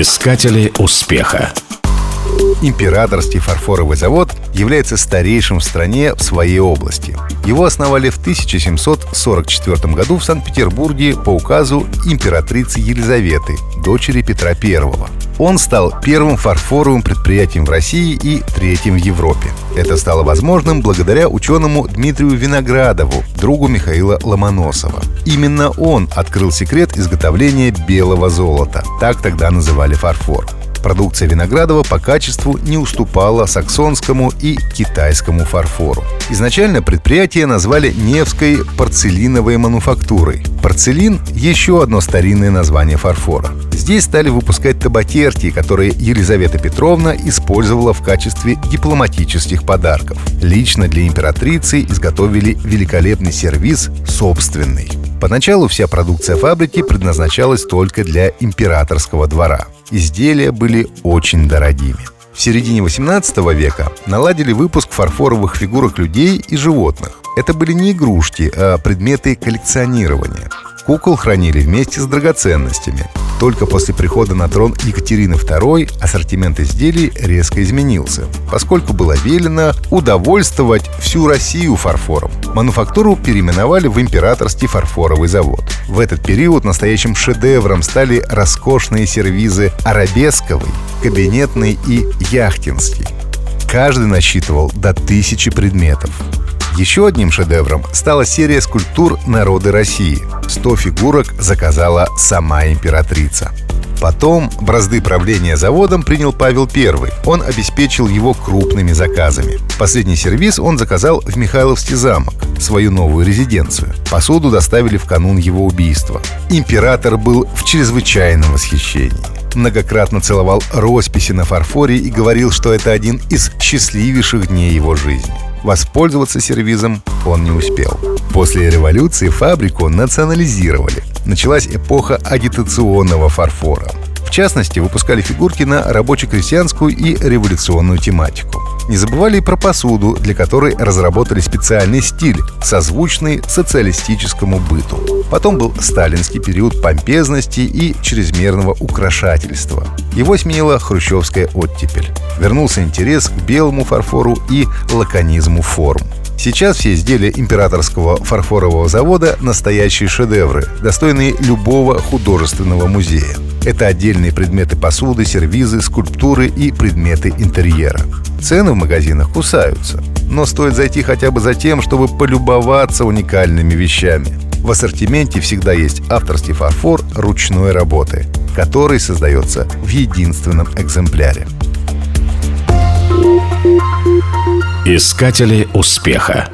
Искатели успеха. Императорский фарфоровый завод является старейшим в стране в своей области. Его основали в 1744 году в Санкт-Петербурге по указу императрицы Елизаветы, дочери Петра I. Он стал первым фарфоровым предприятием в России и третьим в Европе. Это стало возможным благодаря ученому Дмитрию Виноградову, другу Михаила Ломоносова. Именно он открыл секрет изготовления белого золота. Так тогда называли фарфор. Продукция Виноградова по качеству не уступала саксонскому и китайскому фарфору. Изначально предприятие назвали Невской порцелиновой мануфактурой. Порцелин – еще одно старинное название фарфора. Здесь стали выпускать табакерки, которые Елизавета Петровна использовала в качестве дипломатических подарков. Лично для императрицы изготовили великолепный сервиз собственный. Поначалу вся продукция фабрики предназначалась только для императорского двора. Изделия были очень дорогими. В середине 18 века наладили выпуск фарфоровых фигурок людей и животных. Это были не игрушки, а предметы коллекционирования. Кукол хранили вместе с драгоценностями. Только после прихода на трон Екатерины II ассортимент изделий резко изменился, поскольку было велено удовольствовать всю Россию фарфором. Мануфактуру переименовали в Императорский фарфоровый завод. В этот период настоящим шедевром стали роскошные сервизы арабесковый, кабинетный и яхтинский. Каждый насчитывал до тысячи предметов. Еще одним шедевром стала серия скульптур «Народы России». 100 фигурок заказала сама императрица. Потом бразды правления заводом принял Павел I. Он обеспечил его крупными заказами. Последний сервис он заказал в Михайловский замок, свою новую резиденцию. Посуду доставили в канун его убийства. Император был в чрезвычайном восхищении многократно целовал росписи на фарфоре и говорил, что это один из счастливейших дней его жизни. Воспользоваться сервизом он не успел. После революции фабрику национализировали. Началась эпоха агитационного фарфора. В частности, выпускали фигурки на рабоче-крестьянскую и революционную тематику. Не забывали и про посуду, для которой разработали специальный стиль, созвучный социалистическому быту. Потом был сталинский период помпезности и чрезмерного украшательства. Его сменила хрущевская оттепель. Вернулся интерес к белому фарфору и лаконизму форм. Сейчас все изделия императорского фарфорового завода – настоящие шедевры, достойные любого художественного музея. Это отдельные предметы посуды, сервизы, скульптуры и предметы интерьера. Цены в магазинах кусаются, но стоит зайти хотя бы за тем, чтобы полюбоваться уникальными вещами. В ассортименте всегда есть авторский фарфор ручной работы, который создается в единственном экземпляре. Искатели успеха